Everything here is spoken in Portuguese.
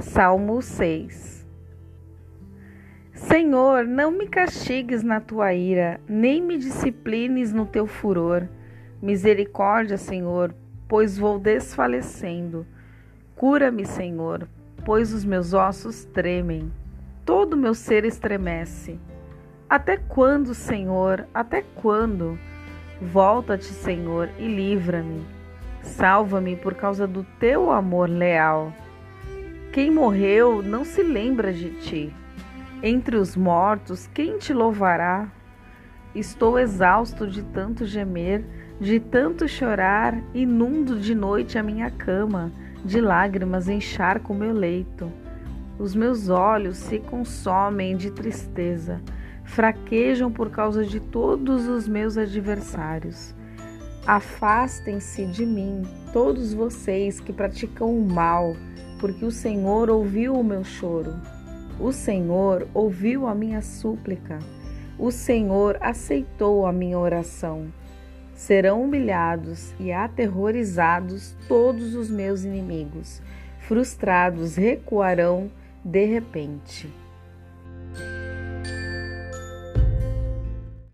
Salmo 6 Senhor, não me castigues na tua ira, nem me disciplines no teu furor. Misericórdia, Senhor, pois vou desfalecendo. Cura-me, Senhor, pois os meus ossos tremem. Todo meu ser estremece. Até quando, Senhor? Até quando? Volta-te, Senhor, e livra-me. Salva-me por causa do teu amor leal. Quem morreu não se lembra de ti. Entre os mortos, quem te louvará? Estou exausto de tanto gemer, de tanto chorar, inundo de noite a minha cama, de lágrimas encharco o meu leito. Os meus olhos se consomem de tristeza fraquejam por causa de todos os meus adversários. Afastem-se de mim, todos vocês que praticam o mal, porque o Senhor ouviu o meu choro. O Senhor ouviu a minha súplica. O Senhor aceitou a minha oração. Serão humilhados e aterrorizados todos os meus inimigos. Frustrados recuarão de repente.